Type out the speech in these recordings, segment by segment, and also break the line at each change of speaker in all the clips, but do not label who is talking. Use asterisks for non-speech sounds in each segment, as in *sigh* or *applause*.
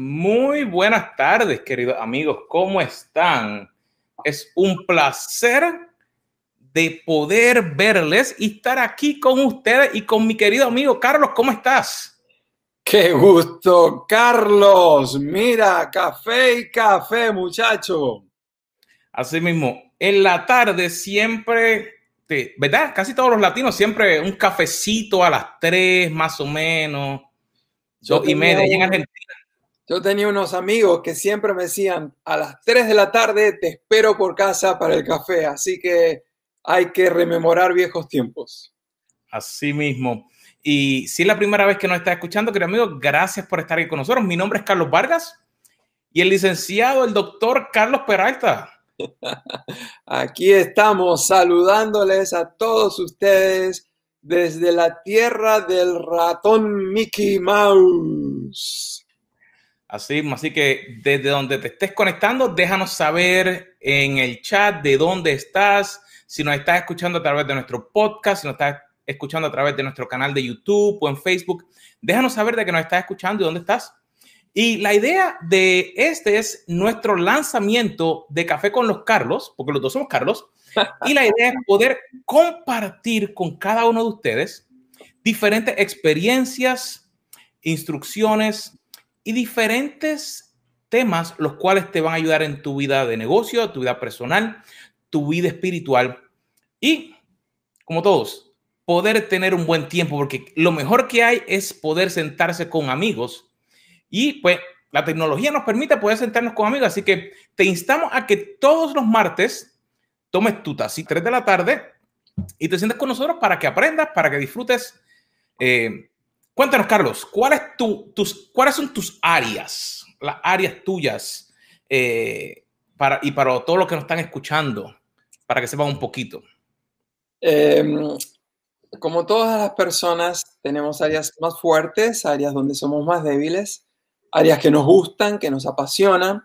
Muy buenas tardes, queridos amigos. ¿Cómo están? Es un placer de poder verles y estar aquí con ustedes y con mi querido amigo Carlos. ¿Cómo estás?
Qué gusto, Carlos. Mira, café y café, muchacho.
Así mismo, en la tarde siempre, ¿verdad? Casi todos los latinos siempre un cafecito a las tres más o menos, dos y media. en Argentina
yo tenía unos amigos que siempre me decían, a las 3 de la tarde te espero por casa para el café, así que hay que rememorar viejos tiempos.
Así mismo. Y si es la primera vez que nos está escuchando, querido amigo, gracias por estar aquí con nosotros. Mi nombre es Carlos Vargas y el licenciado, el doctor Carlos Peralta. *laughs*
Aquí estamos saludándoles a todos ustedes desde la tierra del ratón Mickey Mouse.
Así, así que desde donde te estés conectando, déjanos saber en el chat de dónde estás, si nos estás escuchando a través de nuestro podcast, si nos estás escuchando a través de nuestro canal de YouTube o en Facebook, déjanos saber de que nos estás escuchando y dónde estás. Y la idea de este es nuestro lanzamiento de Café con los Carlos, porque los dos somos Carlos, *laughs* y la idea es poder compartir con cada uno de ustedes diferentes experiencias, instrucciones, y diferentes temas los cuales te van a ayudar en tu vida de negocio, tu vida personal, tu vida espiritual. Y, como todos, poder tener un buen tiempo, porque lo mejor que hay es poder sentarse con amigos. Y pues la tecnología nos permite poder sentarnos con amigos, así que te instamos a que todos los martes tomes tu tacita 3 de la tarde y te sientes con nosotros para que aprendas, para que disfrutes eh, Cuéntanos, Carlos, ¿cuál es tu, tus, ¿cuáles son tus áreas, las áreas tuyas eh, para, y para todos los que nos están escuchando, para que sepan un poquito?
Em, como todas las personas, tenemos áreas más fuertes, áreas donde somos más débiles, áreas que nos gustan, que nos apasionan.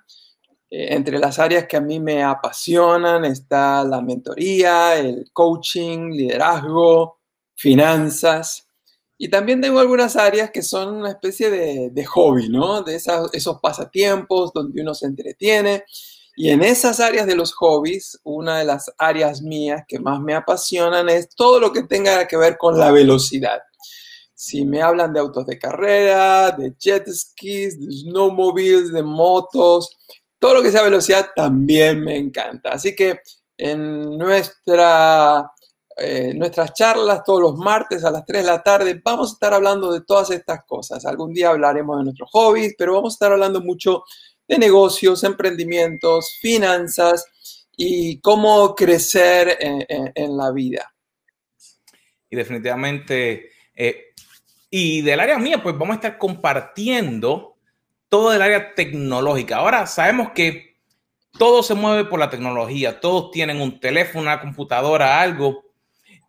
Eh, entre las áreas que a mí me apasionan está la mentoría, el coaching, liderazgo, finanzas. Y también tengo algunas áreas que son una especie de, hobby, ¿no? De esos pasatiempos donde uno se entretiene. Y en esas áreas de los hobbies, una de las áreas mías que más me apasionan es todo lo que tenga que ver con la velocidad. Si me hablan de autos de carrera, de jet skis, de snowmobiles, de motos, todo lo que sea velocidad también me encanta. Así que en nuestra eh, nuestras charlas todos los martes a las 3 de la tarde. Vamos a estar hablando de todas estas cosas. Algún día hablaremos de nuestros hobbies, pero vamos a estar hablando mucho de negocios, emprendimientos, finanzas y cómo crecer en, la vida.
Y definitivamente, eh, y del área mía, pues vamos a estar compartiendo todo el área tecnológica. Ahora sabemos que todo se mueve por la tecnología, todos tienen un teléfono, una computadora, algo,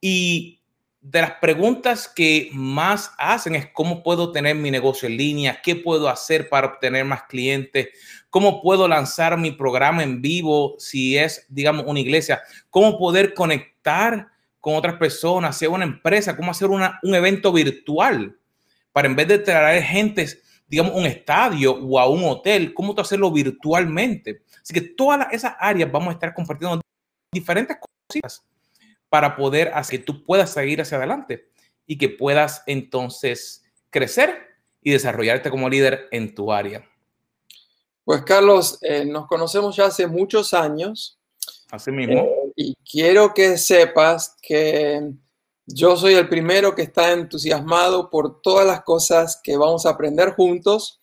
y de las preguntas que más hacen es cómo puedo tener mi negocio en línea, qué puedo hacer para obtener más clientes, cómo puedo lanzar mi programa en vivo si es, digamos, una iglesia, cómo poder conectar con otras personas, sea una empresa, cómo hacer un evento virtual para en vez de traer gente, digamos, un estadio o a un hotel, cómo hacerlo virtualmente. Así que todas esas áreas vamos a estar compartiendo diferentes cosas para poder hacer que tú puedas seguir hacia adelante y que puedas entonces crecer y desarrollarte como líder en tu área.
Pues Carlos, eh, nos conocemos ya hace muchos años.
Así mismo.
Eh, y quiero que sepas que yo soy el primero que está entusiasmado por todas las cosas que vamos a aprender juntos.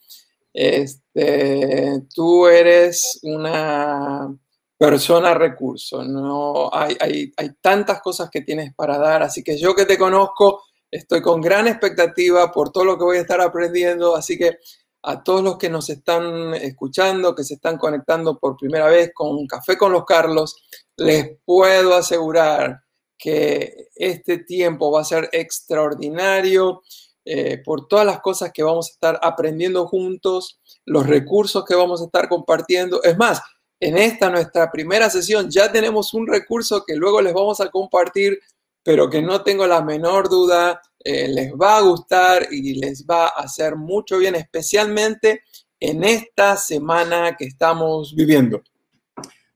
Este, tú eres una persona recurso. No hay, hay, hay, tantas cosas que tienes para dar, así que yo que te conozco, estoy con gran expectativa por todo lo que voy a estar aprendiendo, así que a todos los que nos están escuchando, que se están conectando por primera vez con Café con los Carlos, les puedo asegurar que este tiempo va a ser extraordinario eh, por todas las cosas que vamos a estar aprendiendo juntos, los recursos que vamos a estar compartiendo. Es más, en esta nuestra primera sesión ya tenemos un recurso que luego les vamos a compartir, pero que no tengo la menor duda, eh, les va a gustar y les va a hacer mucho bien, especialmente en esta semana que estamos viviendo.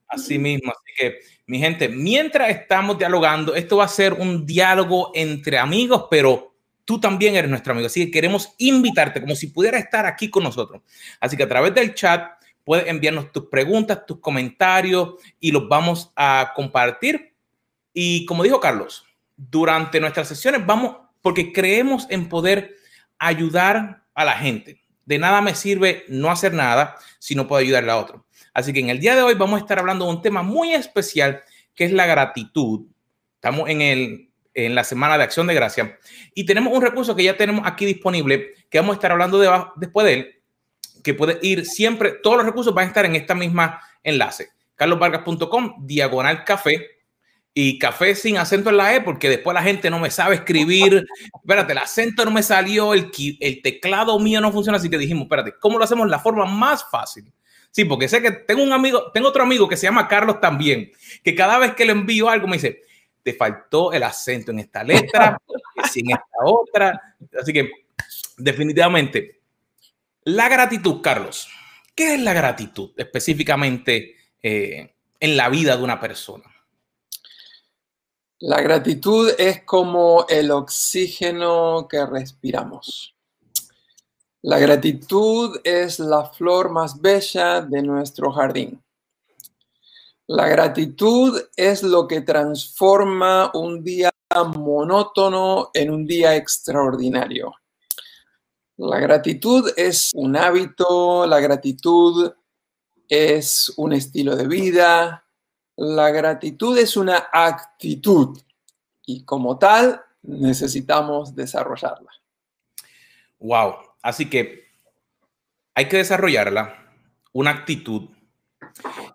Así mismo, así que mi gente, mientras estamos dialogando, esto va a ser un diálogo entre amigos, pero tú también eres nuestro amigo, así que queremos invitarte como si pudiera estar aquí con nosotros. Así que a través del chat puedes enviarnos tus preguntas, tus comentarios y los vamos a compartir. Y como dijo Carlos, durante nuestras sesiones vamos, porque creemos en poder ayudar a la gente. De nada me sirve no hacer nada si no puedo ayudarle a otro. Así que en el día de hoy vamos a estar hablando de un tema muy especial que es la gratitud. Estamos en, el, en la semana de acción de gracia y tenemos un recurso que ya tenemos aquí disponible que vamos a estar hablando de, después de él, que puede ir siempre, todos los recursos van a estar en esta misma enlace, carlosvargas.com, diagonal café, y café sin acento en la E, porque después la gente no me sabe escribir. *laughs* espérate, el acento no me salió, el, el teclado mío no funciona, así que dijimos, espérate, ¿cómo lo hacemos? La forma más fácil. Sí, porque sé que tengo un amigo, tengo otro amigo que se llama Carlos también, que cada vez que le envío algo me dice, te faltó el acento en esta letra, *laughs* sin esta otra. Así que definitivamente, la gratitud, Carlos. ¿Qué es la gratitud específicamente eh, en la vida de una persona?
La gratitud es como el oxígeno que respiramos. La gratitud es la flor más bella de nuestro jardín. La gratitud es lo que transforma un día monótono en un día extraordinario. La gratitud es un hábito, la gratitud es un estilo de vida, la gratitud es una actitud y como tal necesitamos desarrollarla.
Wow, así que hay que desarrollarla, una actitud.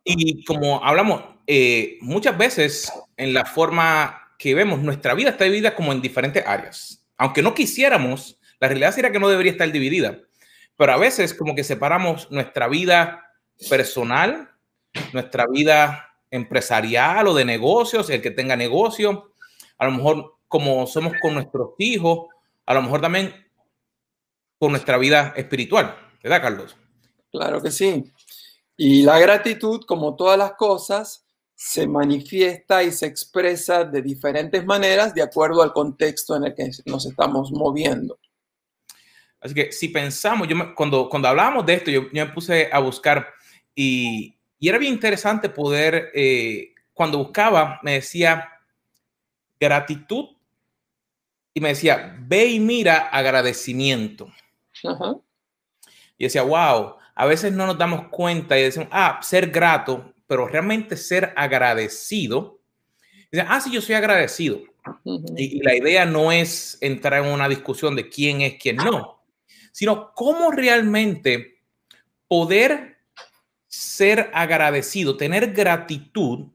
Y como hablamos, eh, muchas veces en la forma que vemos, nuestra vida está dividida como en diferentes áreas. Aunque no quisiéramos, la realidad sería que no debería estar dividida. Pero a veces como que separamos nuestra vida personal, nuestra vida empresarial o de negocios, el que tenga negocio, a lo mejor como somos con nuestros hijos, a lo mejor también con nuestra vida espiritual, ¿verdad, Carlos?
Claro que sí. Y la gratitud, como todas las cosas, se manifiesta y se expresa de diferentes maneras de acuerdo al contexto en el que nos estamos moviendo.
Así que si pensamos, yo cuando, cuando hablábamos de esto, yo, yo me puse a buscar y, y era bien interesante poder, eh, cuando buscaba, me decía gratitud y me decía, ve y mira agradecimiento. Y decía, wow, a veces no nos damos cuenta y decimos, ah, ser grato, pero realmente ser agradecido. Y ah, sí, yo soy agradecido. y, y, la idea no es entrar en una discusión de quién es, quién no, sino cómo realmente poder ser agradecido, tener gratitud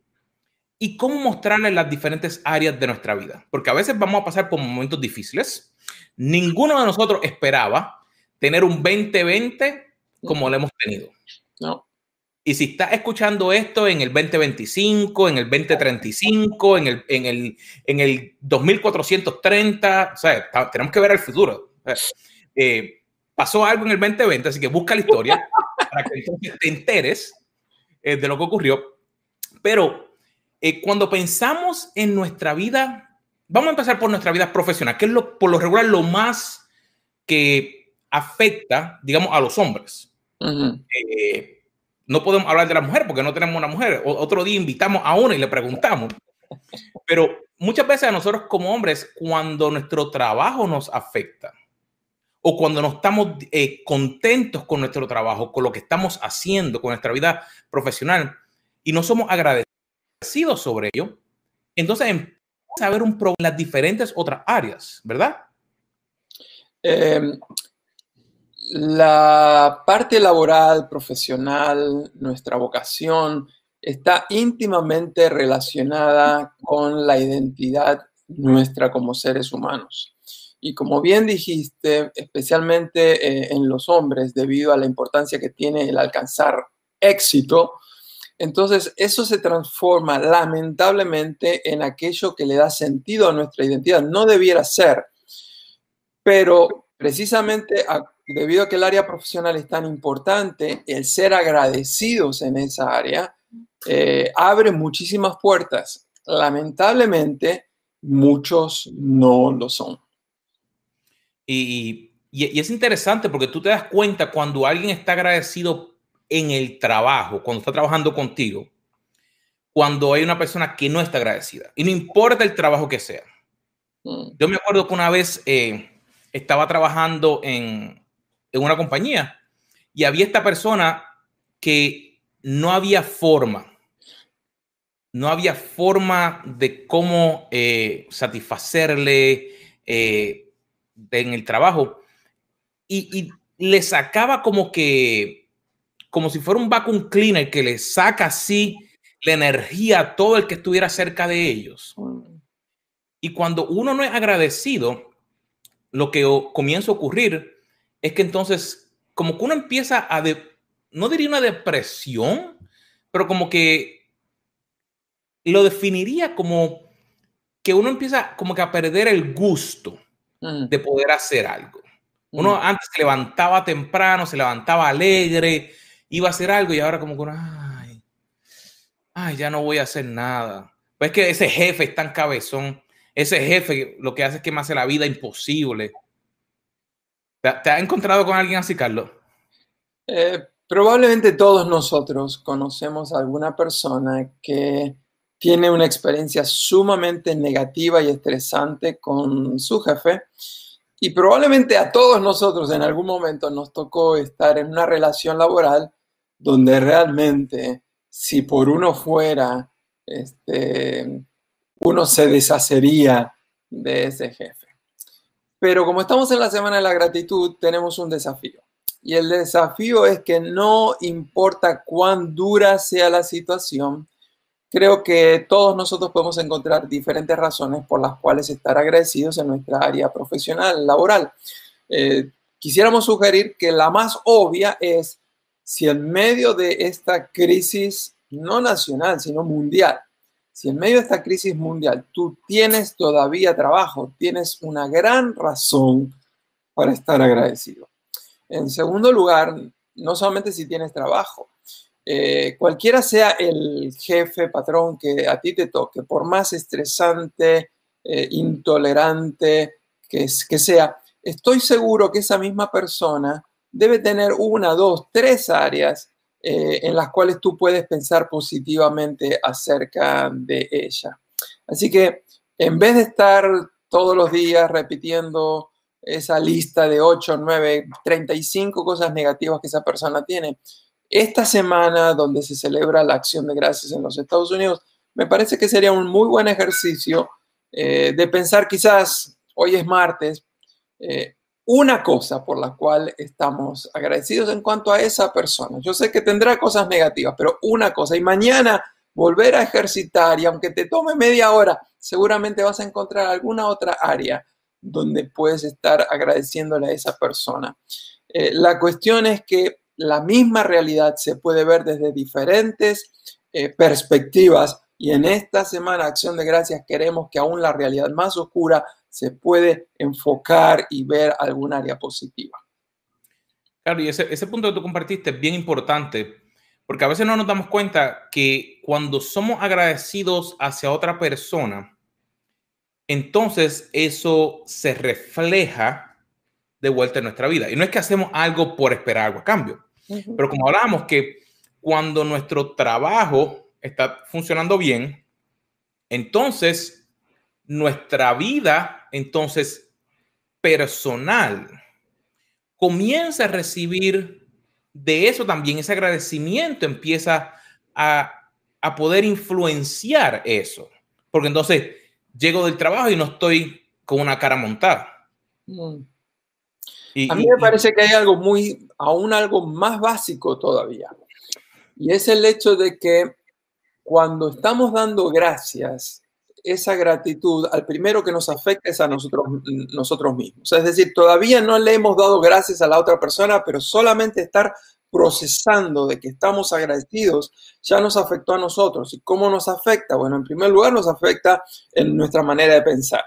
y cómo mostrarle las diferentes áreas de nuestra vida. Porque a veces vamos a pasar por momentos difíciles. Ninguno de nosotros esperaba tener un 2020 como lo hemos tenido. No. Y si estás escuchando esto en el 2025, en el 2035, en el, en el, en el 2430, o sea, tenemos que ver el futuro. Eh, pasó algo en el 2020, así que busca la historia *laughs* para que entonces te enteres eh, de lo que ocurrió. Pero eh, cuando pensamos en nuestra vida, vamos a empezar por nuestra vida profesional, que es lo, por lo regular lo más que afecta, digamos, a los hombres. Eh, no podemos hablar de la mujer porque no tenemos una mujer. otro día invitamos a una y le preguntamos. Pero muchas veces a nosotros como hombres, cuando nuestro trabajo nos afecta, o cuando no estamos eh, contentos con nuestro trabajo, con lo que estamos haciendo, con nuestra vida profesional, y no somos agradecidos sobre ello, entonces empieza a haber un problema en las diferentes otras áreas, ¿verdad?
Em, la parte laboral, profesional, nuestra vocación, está íntimamente relacionada con la identidad nuestra como seres humanos. Y como bien dijiste, especialmente eh, en los hombres, debido a la importancia que tiene el alcanzar éxito, entonces eso se transforma lamentablemente en aquello que le da sentido a nuestra identidad. No debiera ser, pero precisamente debido a que el área profesional es tan importante, el ser agradecidos en esa área eh, abre muchísimas puertas. Lamentablemente, muchos no lo son.
Y, y, es interesante porque tú te das cuenta cuando alguien está agradecido en el trabajo, cuando está trabajando contigo, cuando hay una persona que no está agradecida. Y no importa el trabajo que sea. Mm. Yo me acuerdo que una vez eh, estaba trabajando en, en una compañía y había esta persona que no había forma, no había forma de cómo eh, satisfacerle eh, en el trabajo y, le sacaba como que, como si fuera un vacuum cleaner que le saca así la energía a todo el que estuviera cerca de ellos. Y cuando uno no es agradecido, lo que comienza a ocurrir es que entonces, como que uno empieza a, de, no diría una depresión, pero como que lo definiría como que uno empieza como que a perder el gusto mm. de poder hacer algo. Uno mm. antes se levantaba temprano, se levantaba alegre, iba a hacer algo y ahora como que ay, ay, ya no voy a hacer nada. Pues es que ese jefe es tan cabezón, ese jefe lo que hace es que me hace la vida imposible. ¿Te, te has encontrado con alguien así, Carlos?
Eh, probablemente todos nosotros conocemos a alguna persona que tiene una experiencia sumamente negativa y estresante con su jefe. Y probablemente a todos nosotros en algún momento nos tocó estar en una relación laboral donde realmente si por uno fuera, este, uno se deshacería de ese jefe. Pero como estamos en la Semana de la Gratitud, tenemos un desafío. Y el desafío es que no importa cuán dura sea la situación, Creo que todos nosotros podemos encontrar diferentes razones por las cuales estar agradecidos en nuestra área profesional, laboral. Eh, quisiéramos sugerir que la más obvia es si en medio de esta crisis, no nacional, sino mundial, si en medio de esta crisis mundial tú tienes todavía trabajo, tienes una gran razón para estar agradecido. En segundo lugar, no solamente si tienes trabajo, eh, cualquiera sea el jefe, patrón que a ti te toque, por más estresante, eh, intolerante que, que sea, estoy seguro que esa misma persona debe tener una, dos, tres áreas eh, en las cuales tú puedes pensar positivamente acerca de ella. Así que en vez de estar todos los días repitiendo esa lista de 8, 9, 35 cosas negativas que esa persona tiene, esta semana donde se celebra la acción de gracias en los Estados Unidos, me parece que sería un muy buen ejercicio eh, de pensar quizás, hoy es martes, eh, una cosa por la cual estamos agradecidos en cuanto a esa persona. Yo sé que tendrá cosas negativas, pero una cosa. Y mañana volver a ejercitar y aunque te tome media hora, seguramente vas a encontrar alguna otra área donde puedes estar agradeciéndole a esa persona. Eh, la cuestión es que la misma realidad se puede ver desde diferentes eh, perspectivas y en esta semana Acción de Gracias queremos que aún la realidad más oscura se puede enfocar y ver algún área positiva.
Claro, y ese, ese punto que tú compartiste es bien importante, porque a veces no nos damos cuenta que cuando somos agradecidos hacia otra persona, entonces eso se refleja de vuelta en nuestra vida. Y no es que hacemos algo por esperar algo a cambio. Pero como hablábamos que cuando nuestro trabajo está funcionando bien, entonces nuestra vida, entonces personal, comienza a recibir de eso también, ese agradecimiento empieza a, poder influenciar eso. Porque entonces llego del trabajo y no estoy con una cara montada.
Mm a mí me parece que hay algo muy, aún algo más básico todavía. Y es el hecho de que cuando estamos dando gracias, esa gratitud al primero que nos afecta es a nosotros, nosotros mismos. Es decir, todavía no le hemos dado gracias a la otra persona, pero solamente estar procesando de que estamos agradecidos ya nos afectó a nosotros. ¿Y cómo nos afecta? Bueno, en primer lugar nos afecta en nuestra manera de pensar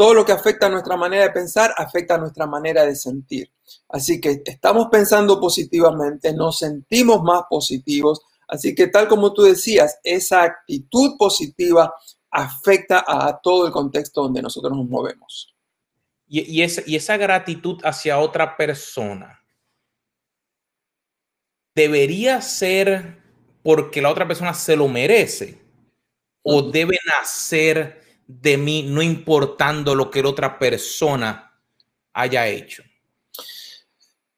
todo lo que afecta a nuestra manera de pensar afecta a nuestra manera de sentir. Así que estamos pensando positivamente, nos sentimos más positivos. Así que tal como tú decías, esa actitud positiva afecta a todo el contexto donde nosotros nos movemos.
Y, y esa gratitud hacia otra persona debería ser porque la otra persona se lo merece o debe nacer de mí no importando lo que la otra persona haya hecho.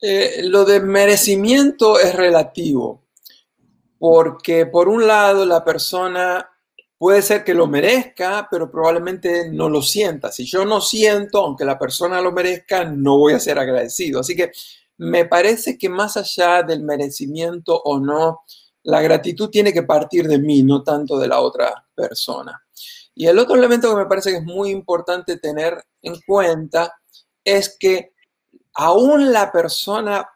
Eh, lo de merecimiento es relativo, porque por un lado la persona puede ser que lo merezca, pero probablemente no lo sienta. Si yo no siento, aunque la persona lo merezca, no voy a ser agradecido. Así que me parece que más allá del merecimiento o no, la gratitud tiene que partir de mí, no tanto de la otra persona. Y el otro elemento que me parece que es muy importante tener en cuenta es que aún la persona,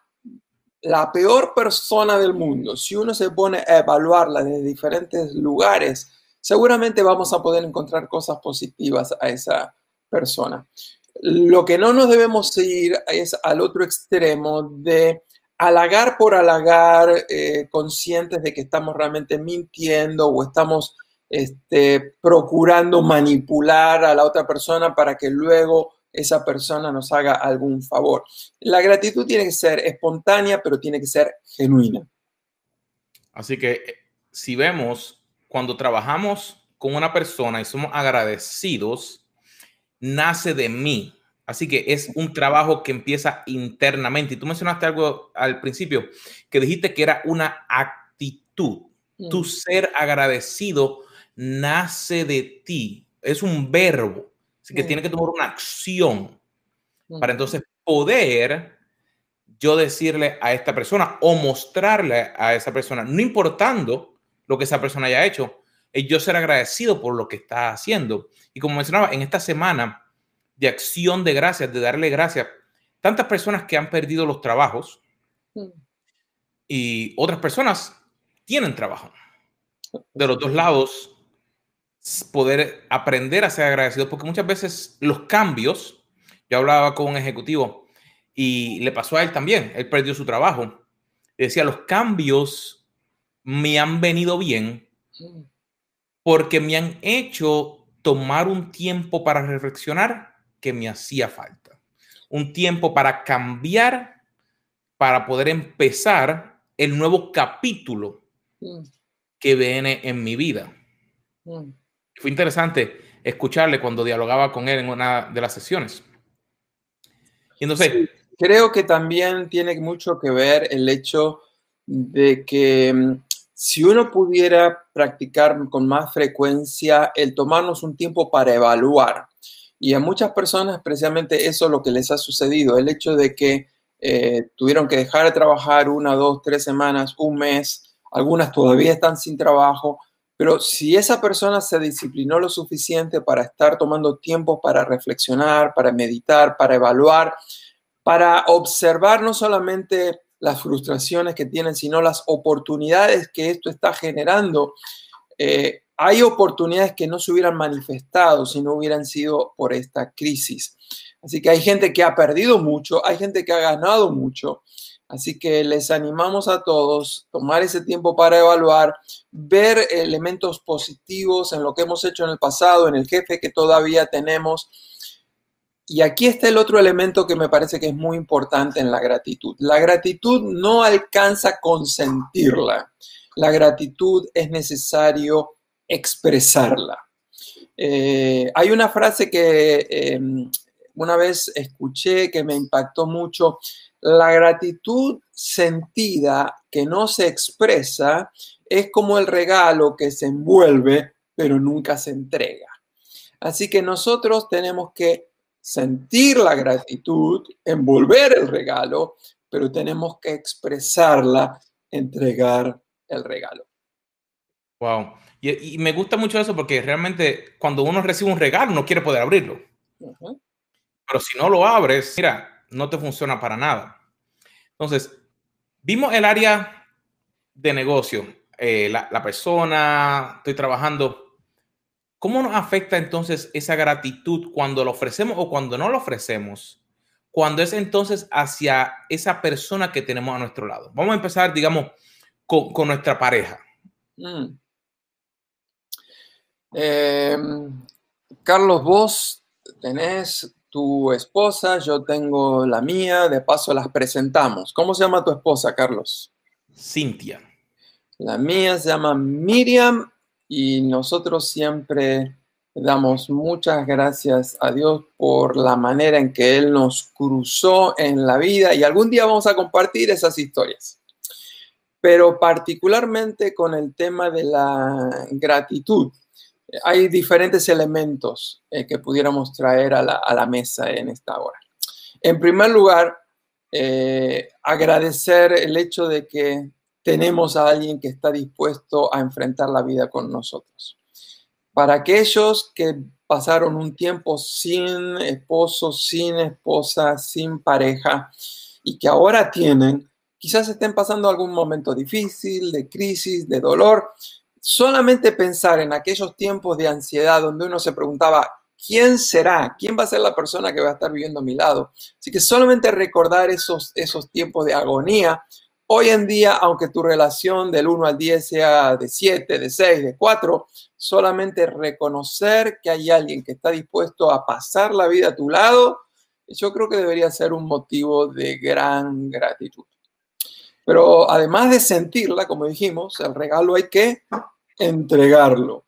la peor persona del mundo, si uno se pone a evaluarla desde diferentes lugares, seguramente vamos a poder encontrar cosas positivas a esa persona. Lo que no nos debemos ir es al otro extremo de halagar por halagar, eh, conscientes de que estamos realmente mintiendo o estamos este, procurando manipular a la otra persona para que luego esa persona nos haga algún favor. La gratitud tiene que ser espontánea, pero tiene que ser genuina.
Así que eh, si vemos, cuando trabajamos con una persona y somos agradecidos, nace de mí. Así que es un trabajo que empieza internamente. Y tú mencionaste algo al principio, que dijiste que era una actitud. Tu mm. ser agradecido nace de ti. Es un verbo. Así que tiene que tomar una acción para entonces poder yo decirle a esta persona o mostrarle a esa persona, no importando lo que esa persona haya hecho, es yo ser agradecido por lo que está haciendo. Y como mencionaba, en esta semana de acción de gracias, de darle gracias, tantas personas que han perdido los trabajos y otras personas tienen trabajo. De los dos lados poder aprender a ser agradecido, porque muchas veces los cambios, yo hablaba con un ejecutivo y le pasó a él también, él perdió su trabajo, decía, los cambios me han venido bien porque me han hecho tomar un tiempo para reflexionar que me hacía falta, un tiempo para cambiar, para poder empezar el nuevo capítulo que viene en mi vida. Fue interesante escucharle cuando dialogaba con él en una de las sesiones.
Y entonces, creo que también tiene mucho que ver el hecho de que mm, si uno pudiera practicar con más frecuencia el tomarnos un tiempo para evaluar, y a muchas personas precisamente eso es lo que les ha sucedido, el hecho de que eh, tuvieron que dejar de trabajar una, dos, tres semanas, un mes, algunas todavía están sin trabajo, pero si esa persona se disciplinó lo suficiente para estar tomando tiempo para reflexionar, para meditar, para evaluar, para observar no solamente las frustraciones que tienen, sino las oportunidades que esto está generando, eh, hay oportunidades que no se hubieran manifestado si no hubieran sido por esta crisis. Así que hay gente que ha perdido mucho, hay gente que ha ganado mucho, Así que les animamos a todos tomar ese tiempo para evaluar, ver elementos positivos en lo que hemos hecho en el pasado, en el jefe que todavía tenemos. Y aquí está el otro elemento que me parece que es muy importante en la gratitud. La gratitud no alcanza con sentirla. La gratitud es necesario expresarla. Eh, hay una frase que em, una vez escuché que me impactó mucho la gratitud sentida que no se expresa es como el regalo que se envuelve pero nunca se entrega. Así que nosotros tenemos que sentir la gratitud, envolver el regalo, pero tenemos que expresarla, entregar el regalo.
Wow. Y, me gusta mucho eso porque realmente cuando uno recibe un regalo no quiere poder abrirlo. Pero si no lo abres, mira, no te funciona para nada. Entonces, vimos el área de negocio, eh, la, persona, estoy trabajando. ¿Cómo nos afecta entonces esa gratitud cuando lo ofrecemos o cuando no lo ofrecemos? Cuando es entonces hacia esa persona que tenemos a nuestro lado. Vamos a empezar, digamos, con, nuestra pareja. Mm.
Em, Carlos, vos tenés tu esposa, yo tengo la mía, de paso las presentamos. ¿Cómo se llama tu esposa, Carlos?
Cintia.
La mía se llama Miriam y nosotros siempre damos muchas gracias a Dios por la manera en que Él nos cruzó en la vida y algún día vamos a compartir esas historias. Pero particularmente con el tema de la gratitud, hay diferentes elementos eh, que pudiéramos traer a la, mesa en esta hora. En primer lugar, eh, agradecer el hecho de que tenemos a alguien que está dispuesto a enfrentar la vida con nosotros. Para aquellos que pasaron un tiempo sin esposo, sin esposa, sin pareja y que ahora tienen, quizás estén pasando algún momento difícil, de crisis, de dolor, solamente pensar en aquellos tiempos de ansiedad donde uno se preguntaba, ¿quién será? ¿Quién va a ser la persona que va a estar viviendo a mi lado? Así que solamente recordar esos, esos tiempos de agonía. Hoy en día, aunque tu relación del 1 al 10 sea de 7, de 6, de 4, solamente reconocer que hay alguien que está dispuesto a pasar la vida a tu lado, yo creo que debería ser un motivo de gran gratitud. Pero además de sentirla, como dijimos, el regalo hay que entregarlo.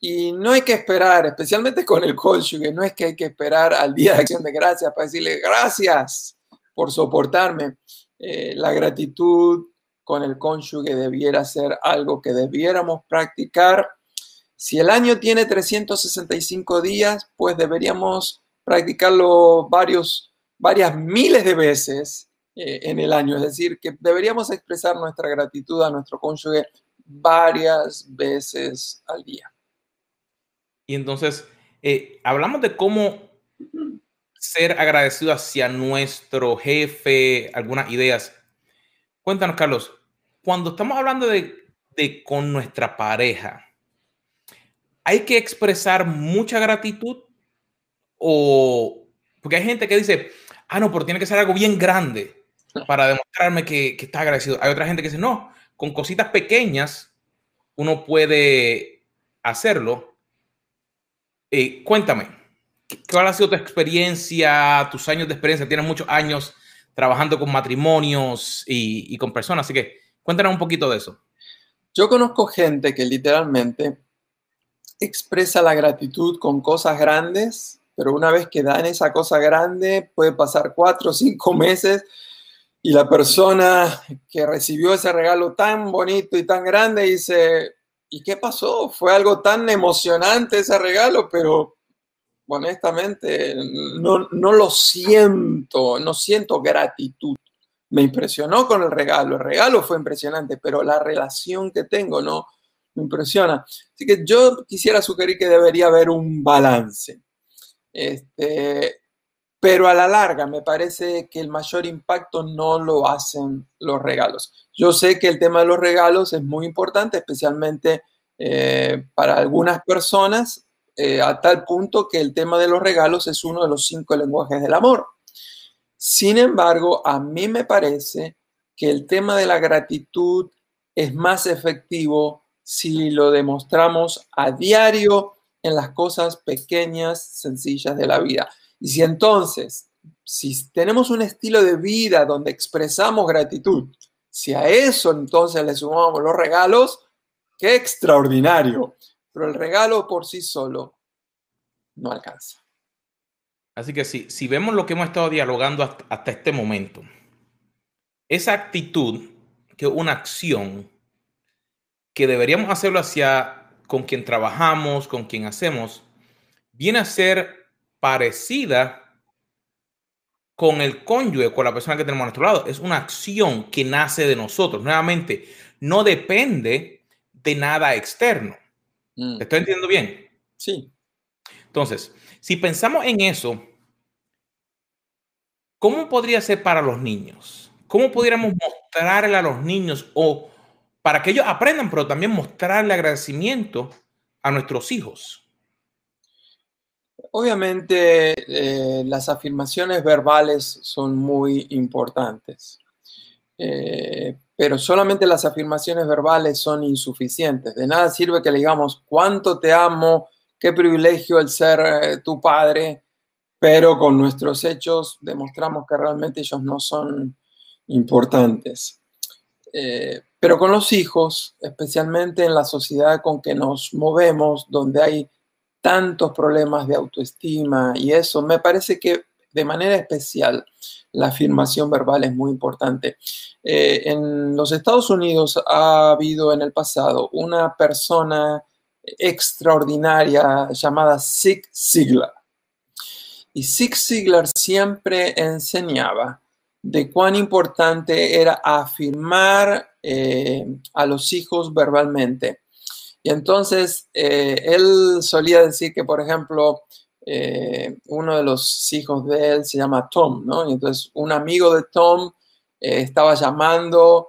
Y no hay que esperar, especialmente con el cónyuge, no es que hay que esperar al día de acción de gracias para decirle gracias por soportarme. Eh, la gratitud con el cónyuge debiera ser algo que debiéramos practicar. Si el año tiene 365 días, pues deberíamos practicarlo varios, varias miles de veces eh, en el año. Es decir, que deberíamos expresar nuestra gratitud a nuestro cónyuge varias veces al día.
Y entonces, eh, hablamos de cómo ser agradecido hacia nuestro jefe, algunas ideas. Cuéntanos, Carlos, cuando estamos hablando de, de con nuestra pareja, ¿hay que expresar mucha gratitud? O, porque hay gente que dice, ah, no, pero tiene que ser algo bien grande para demostrarme que, que está agradecido. Hay otra gente que dice, no, con cositas pequeñas uno puede hacerlo. Eh, cuéntame, ¿cuál ha sido tu experiencia, tus años de experiencia? Tienes muchos años trabajando con matrimonios y, con personas, así que cuéntanos un poquito de eso.
Yo conozco gente que literalmente expresa la gratitud con cosas grandes, pero una vez que dan esa cosa grande, puede pasar cuatro o cinco meses y la persona que recibió ese regalo tan bonito y tan grande dice, ¿y qué pasó? Fue algo tan emocionante ese regalo, pero honestamente no, no lo siento, no siento gratitud. Me impresionó con el regalo, el regalo fue impresionante, pero la relación que tengo no me impresiona. Así que yo quisiera sugerir que debería haber un balance. Este, pero a la larga me parece que el mayor impacto no lo hacen los regalos. Yo sé que el tema de los regalos es muy importante, especialmente eh, para algunas personas, eh, a tal punto que el tema de los regalos es uno de los cinco lenguajes del amor. Sin embargo, a mí me parece que el tema de la gratitud es más efectivo si lo demostramos a diario en las cosas pequeñas, sencillas de la vida. Y si entonces, si tenemos un estilo de vida donde expresamos gratitud, si a eso entonces le sumamos los regalos, qué extraordinario. Pero el regalo por sí solo no alcanza.
Así que si, si vemos lo que hemos estado dialogando hasta, hasta este momento, esa actitud, que es una acción que deberíamos hacerlo hacia con quien trabajamos, con quien hacemos, viene a ser parecida con el cónyuge, con la persona que tenemos a nuestro lado. Es una acción que nace de nosotros. Nuevamente, no depende de nada externo. Mm. estoy entendiendo bien?
Sí.
Entonces, si pensamos en eso, ¿cómo podría ser para los niños? ¿Cómo pudiéramos mostrarle a los niños o para que ellos aprendan, pero también mostrarle agradecimiento a nuestros hijos?
Obviamente eh, las afirmaciones verbales son muy importantes, eh, pero solamente las afirmaciones verbales son insuficientes. De nada sirve que le digamos cuánto te amo, qué privilegio el ser eh, tu padre, pero con nuestros hechos demostramos que realmente ellos no son importantes. pero con los hijos, especialmente en la sociedad con que nos movemos, donde hay tantos problemas de autoestima y eso, me parece que de manera especial la afirmación verbal es muy importante. Eh, en los Estados Unidos ha habido en el pasado una persona extraordinaria llamada Zig Ziglar. Y Zig Ziglar siempre enseñaba de cuán importante era afirmar eh, a los hijos verbalmente. Y entonces eh, él solía decir que, por ejemplo, eh, uno de los hijos de él se llama Tom, ¿no? Y entonces un amigo de Tom eh, estaba llamando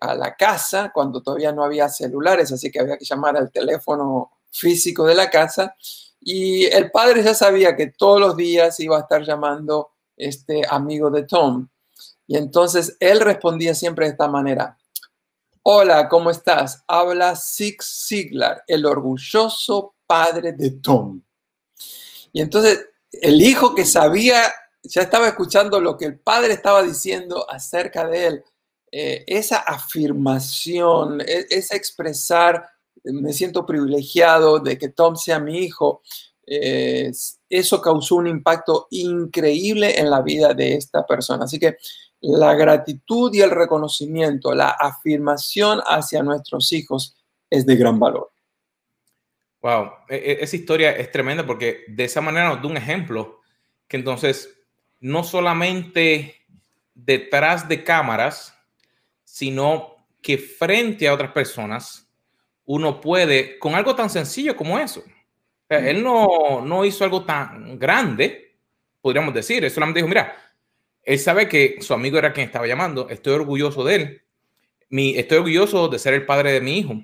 a la casa cuando todavía no había celulares, así que había que llamar al teléfono físico de la casa. Y el padre ya sabía que todos los días iba a estar llamando este amigo de Tom. Y entonces él respondía siempre de esta manera, Hola, ¿cómo estás? Habla Zig Ziglar, el orgulloso padre de Tom. Y entonces el hijo que sabía, ya estaba escuchando lo que el padre estaba diciendo acerca de él. Eh, esa afirmación, e, esa expresar, me siento privilegiado de que Tom sea mi hijo, eh, eso causó un impacto increíble en la vida de esta persona. Así que la gratitud y el reconocimiento, la afirmación hacia nuestros hijos es de gran valor.
Wow, e, e, esa historia es tremenda porque de esa manera nos da un ejemplo que entonces no solamente detrás de cámaras, sino que frente a otras personas uno puede, con algo tan sencillo como eso. él no, no hizo algo tan grande, podríamos decir, él solamente dijo, mira, él sabe que su amigo era quien estaba llamando. Estoy orgulloso de él. Mi, estoy orgulloso de ser el padre de mi hijo.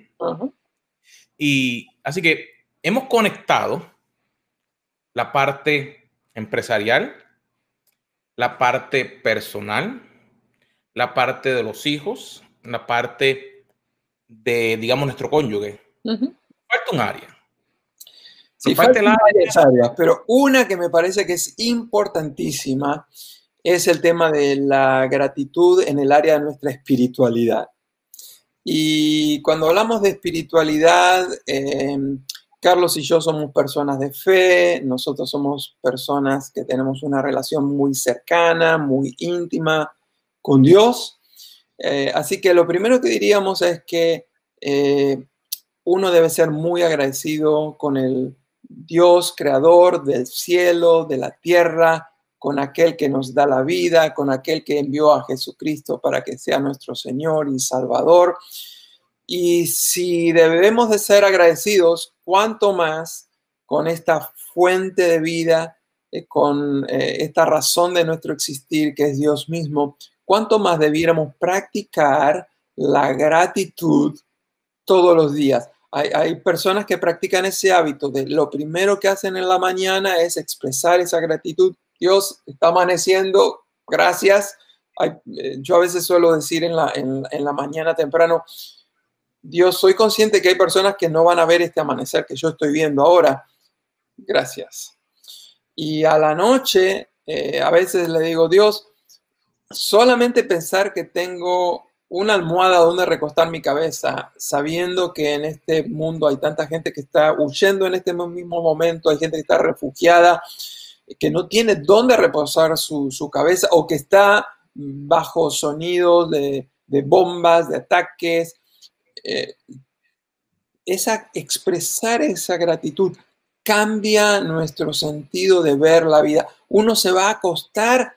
Y así que hemos conectado la parte empresarial, la parte personal, la parte de los hijos, la parte de, digamos, nuestro cónyuge. Falta un área.
Sí, falta varias áreas, pero una que me parece que es importantísima es el tema de la gratitud en el área de nuestra espiritualidad. Y cuando hablamos de espiritualidad, em, Carlos y yo somos personas de fe, nosotros somos personas que tenemos una relación muy cercana, muy íntima con Dios. Eh, así que lo primero que diríamos es que eh, uno debe ser muy agradecido con el Dios creador del cielo, de la tierra, con aquel que nos da la vida, con aquel que envió a Jesucristo para que sea nuestro Señor y Salvador. Y si debemos de ser agradecidos, cuánto más con esta fuente de vida, eh, con eh, esta razón de nuestro existir que es Dios mismo, cuánto más debiéramos practicar la gratitud todos los días. Hay, hay, personas que practican ese hábito de lo primero que hacen en la mañana es expresar esa gratitud Dios está amaneciendo, gracias. Eh, yo a veces suelo decir en la, mañana temprano, Dios, soy consciente que hay personas que no van a ver este amanecer que yo estoy viendo ahora. Gracias. Y a la noche, eh, a veces le digo, Dios, solamente pensar que tengo una almohada donde recostar mi cabeza, sabiendo que en este mundo hay tanta gente que está huyendo en este mismo momento, hay gente que está refugiada, que no tiene dónde reposar su, cabeza o que está bajo sonidos de, bombas, de ataques. Eh, esa, expresar esa gratitud cambia nuestro sentido de ver la vida. Uno se va a acostar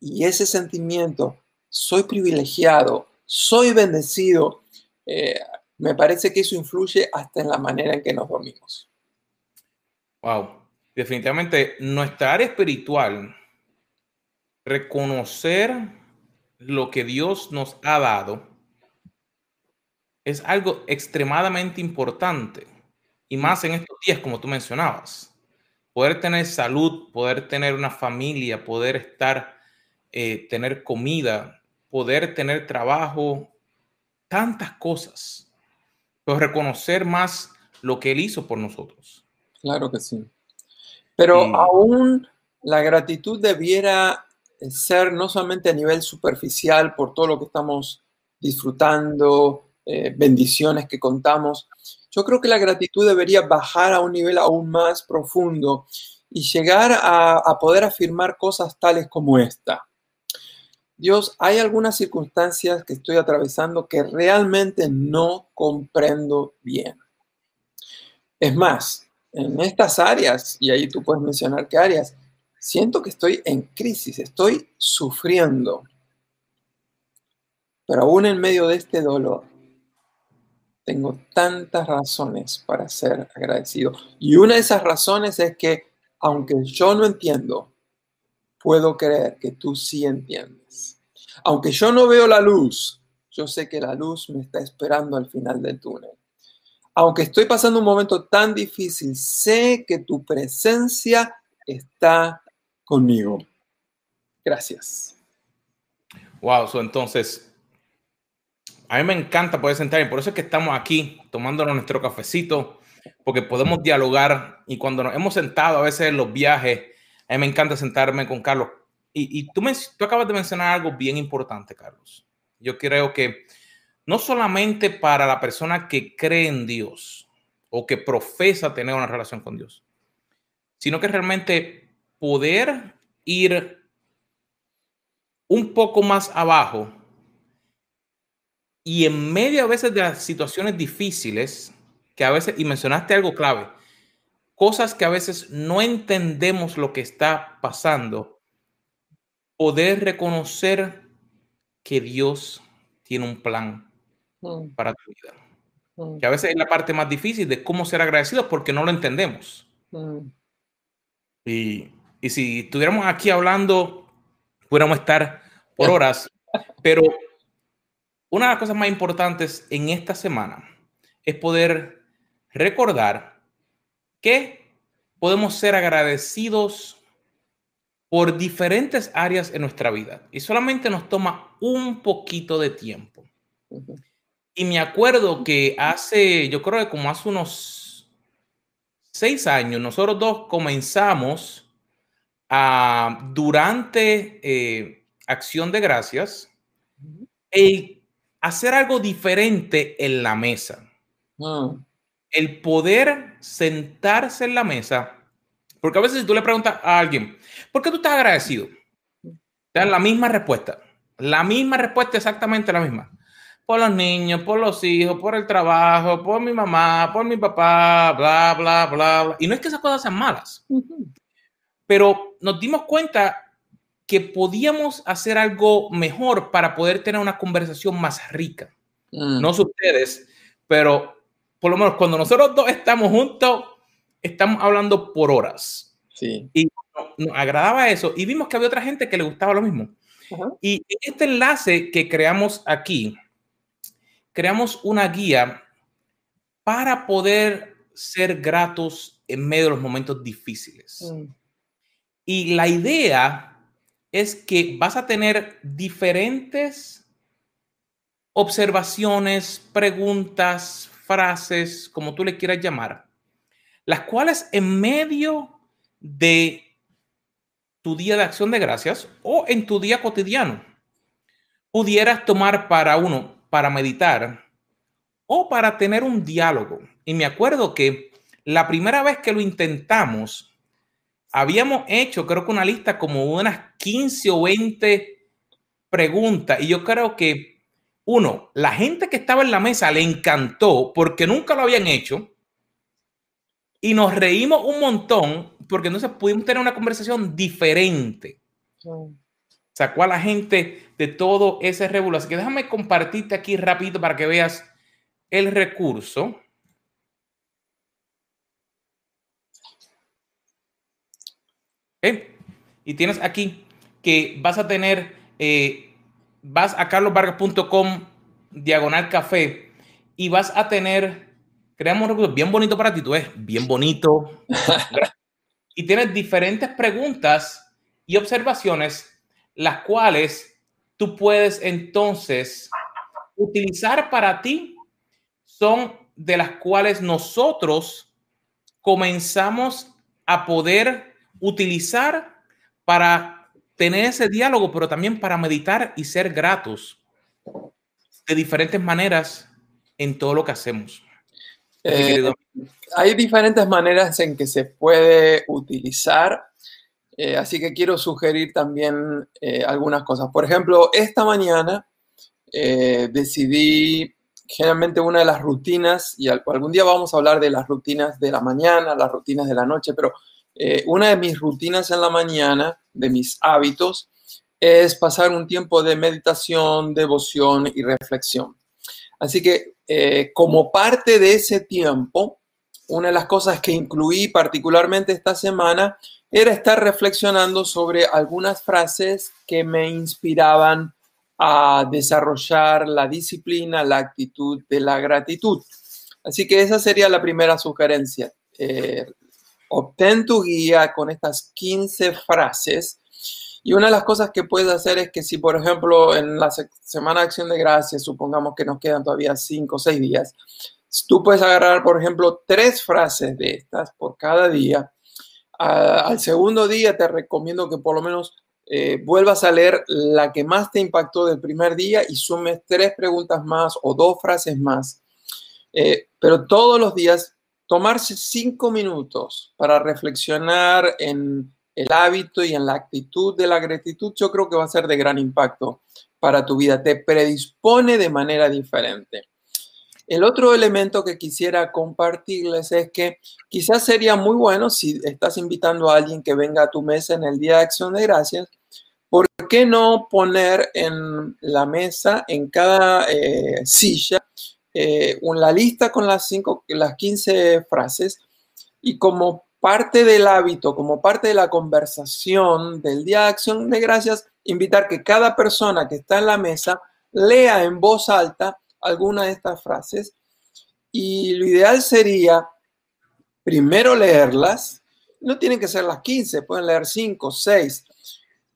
y ese sentimiento, soy privilegiado, soy bendecido, eh, me parece que eso influye hasta en la manera en que nos dormimos.
Wow, definitivamente nuestra área espiritual, reconocer lo que Dios nos ha dado, es algo extremadamente importante. Y más en estos días, como tú mencionabas. poder tener salud, poder tener una familia, poder estar, eh, tener comida, poder tener trabajo, tantas cosas, pero reconocer más lo que Él hizo por nosotros.
Claro que sí. Pero aún la gratitud debiera ser no solamente a nivel superficial por todo lo que estamos disfrutando, eh, bendiciones que contamos. Yo creo que la gratitud debería bajar a un nivel aún más profundo y llegar a, a poder afirmar cosas tales como esta. Dios, hay algunas circunstancias que estoy atravesando que realmente no comprendo bien. Es más, en estas áreas, y ahí tú puedes mencionar qué áreas, siento que estoy en crisis, estoy sufriendo. Pero aún en medio de este dolor, tengo tantas razones para ser agradecido. Y una de esas razones es que, aunque yo no entiendo, puedo creer que tú sí entiendes. Aunque yo no veo la luz, yo sé que la luz me está esperando al final del túnel. Aunque estoy pasando un momento tan difícil, sé que tu presencia está conmigo. Gracias.
Wow, so entonces, a mí me encanta poder sentar y por eso es que estamos aquí tomándonos nuestro cafecito, porque podemos dialogar y cuando nos hemos sentado a veces en los viajes, a mí me encanta sentarme con Carlos. Y, y tú, me, tú acabas de mencionar algo bien importante, Carlos. Yo creo que no solamente para la persona que cree en Dios o que profesa tener una relación con Dios, sino que realmente poder ir un poco más abajo y en medio a veces de las situaciones difíciles, que a veces, y mencionaste algo clave, cosas que a veces no entendemos lo que está pasando, poder reconocer que Dios tiene un plan mm. para tu vida. Mm. Que a veces es la parte más difícil de cómo ser agradecidos porque no lo entendemos. Mm. Y, y si estuviéramos aquí hablando, pudiéramos estar por *laughs* horas, pero una de las cosas más importantes en esta semana es poder recordar que podemos ser agradecidos por diferentes áreas en nuestra vida y solamente nos toma un poquito de tiempo. Y me acuerdo que hace, yo creo que como hace unos seis años, nosotros dos comenzamos a, durante eh, Acción de Gracias, el hacer algo diferente en la mesa. Mm. El poder sentarse en la mesa, porque a veces si tú le preguntas a alguien, ¿por qué tú estás agradecido? Te dan la misma respuesta, la misma respuesta, exactamente la misma. Por los niños, por los hijos, por el trabajo, por mi mamá, por mi papá, bla, bla, bla, bla. Y no es que esas cosas sean malas, pero nos dimos cuenta que podíamos hacer algo mejor para poder tener una conversación más rica. Mm. No sé ustedes, pero por lo menos cuando nosotros dos estamos juntos, estamos hablando por horas.
Sí.
Y nos, agradaba eso. Y vimos que había otra gente que le gustaba lo mismo. Y este enlace que creamos aquí, creamos una guía para poder ser gratos en medio de los momentos difíciles. Mm. Y la idea es que vas a tener diferentes observaciones, preguntas, frases, como tú le quieras llamar, las cuales en medio de tu día de acción de gracias o en tu día cotidiano pudieras tomar para uno, para meditar o para tener un diálogo. Y me acuerdo que la primera vez que lo intentamos, habíamos hecho, creo que una lista como unas 15 o 20 preguntas. Y yo creo que, uno, la gente que estaba en la mesa le encantó porque nunca lo habían hecho. Y nos reímos un montón porque entonces pudimos tener una conversación diferente. Sacó a la gente de todo ese revuelo. Así que déjame compartirte aquí rápido para que veas el recurso. Y tienes aquí que vas a tener, eh, vas a carlosvargas.com diagonal café y vas a tener, creamos un recurso bien bonito para ti, tú ves, bien bonito. *laughs* y tienes diferentes preguntas y observaciones, las cuales tú puedes entonces utilizar para ti. Son de las cuales nosotros comenzamos a poder utilizar para tener ese diálogo, pero también para meditar y ser gratos de diferentes maneras en todo lo que hacemos.
Eh, hay diferentes maneras en que se puede utilizar, eh, así que quiero sugerir también eh, algunas cosas. Por ejemplo, esta mañana decidí, generalmente una de las rutinas, y algún día vamos a hablar de las rutinas de la mañana, las rutinas de la noche, pero una de mis rutinas en la mañana, de mis hábitos, es pasar un tiempo de meditación, devoción y reflexión. Así que eh, como parte de ese tiempo, una de las cosas que incluí particularmente esta semana era estar reflexionando sobre algunas frases que me inspiraban a desarrollar la disciplina, la actitud de la gratitud. Así que esa sería la primera sugerencia. Eh, obtén tu guía con estas 15 frases y una de las cosas que puedes hacer es que si, por ejemplo, en la Semana de Acción de Gracias, supongamos que nos quedan todavía cinco o seis días, tú puedes agarrar, por ejemplo, tres frases de estas por cada día. al segundo día te recomiendo que por lo menos eh, vuelvas a leer la que más te impactó del primer día y sumes tres preguntas más o dos frases más. Eh, pero todos los días tomarse cinco minutos para reflexionar en el hábito y en la actitud de la gratitud, yo creo que va a ser de gran impacto para tu vida. Te predispone de manera diferente. El otro elemento que quisiera compartirles es que quizás sería muy bueno si estás invitando a alguien que venga a tu mesa en el Día de Acción de Gracias, ¿por qué no poner en la mesa, en cada eh, silla, eh, una lista con las, cinco, las 15 frases y como parte del hábito, como parte de la conversación del Día de Acción de Gracias, invitar que cada persona que está en la mesa lea en voz alta alguna de estas frases. Y lo ideal sería primero leerlas. No tienen que ser las 15, pueden leer 5, 6.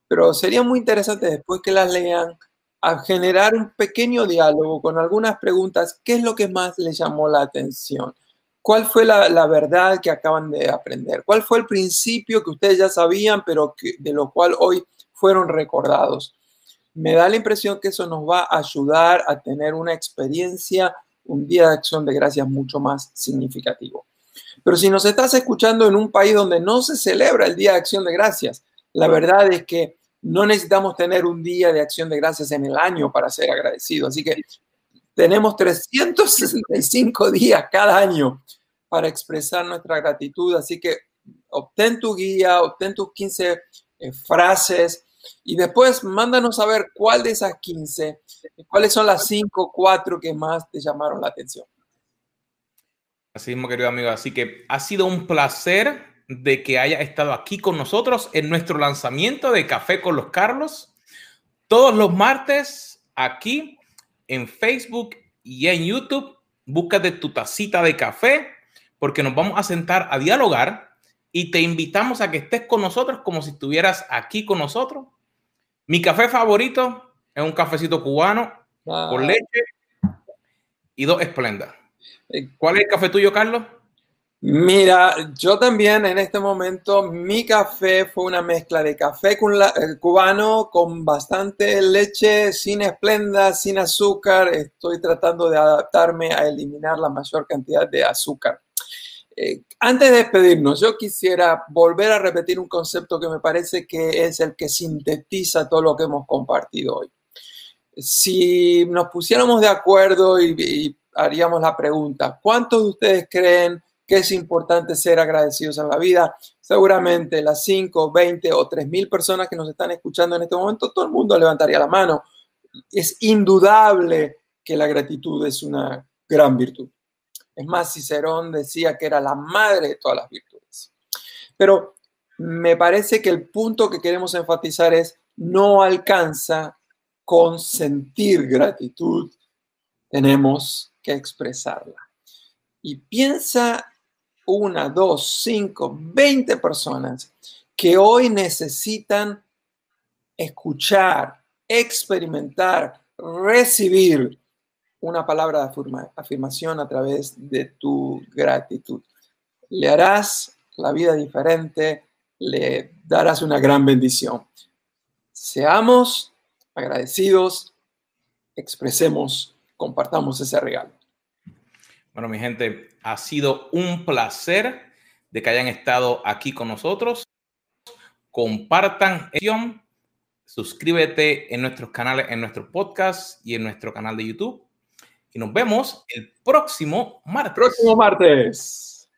Pero sería muy interesante después que las lean a generar un pequeño diálogo con algunas preguntas. ¿Qué es lo que más les llamó la atención? ¿Cuál fue la, verdad que acaban de aprender? ¿Cuál fue el principio que ustedes ya sabían, pero de lo cual hoy fueron recordados? Me da la impresión que eso nos va a ayudar a tener una experiencia, un día de acción de gracias mucho más significativo. Pero si nos estás escuchando en un país donde no se celebra el Día de Acción de Gracias, la verdad es que no necesitamos tener un día de acción de gracias en el año para ser agradecidos. Así que tenemos 365 días cada año para expresar nuestra gratitud. Así que obtén tu guía, obtén tus 15 eh, frases y después mándanos a ver cuál de esas 15, cuáles son las 5, 4 que más te llamaron la atención.
Así mismo, querido amigo. Así que ha sido un placer de que haya estado aquí con nosotros en nuestro lanzamiento de Café con los Carlos. Todos los martes aquí en Facebook y en YouTube. Búscate tu tacita de café porque nos vamos a sentar a dialogar y te invitamos a que estés con nosotros como si estuvieras aquí con nosotros. Mi café favorito es un cafecito cubano con leche y dos esplendas. ¿Cuál es el café tuyo, Carlos?
Mira, yo también en este momento mi café fue una mezcla de café eh, cubano con bastante leche, sin esplenda, sin azúcar. Estoy tratando de adaptarme a eliminar la mayor cantidad de azúcar. Eh, antes de despedirnos, yo quisiera volver a repetir un concepto que me parece que es el que sintetiza todo lo que hemos compartido hoy. Si nos pusiéramos de acuerdo y, haríamos la pregunta, ¿cuántos de ustedes creen que es importante ser agradecidos en la vida? Seguramente las 5, 20 o 3 mil personas que nos están escuchando en este momento, todo el mundo levantaría la mano. Es indudable que la gratitud es una gran virtud. Es más, Cicerón decía que era la madre de todas las virtudes. Pero me parece que el punto que queremos enfatizar es no alcanza con sentir gratitud, tenemos que expresarla. Y piensa una, dos, cinco, veinte personas que hoy necesitan escuchar, experimentar, recibir una palabra de afirmación a través de tu gratitud. Le harás la vida diferente, le darás una gran bendición. Seamos agradecidos, expresemos, compartamos ese regalo.
Bueno, mi gente, ha sido un placer de que hayan estado aquí con nosotros. Compartan, suscríbete en nuestros canales, en nuestro podcast y en nuestro canal de YouTube. Y nos vemos el próximo martes.
Próximo martes.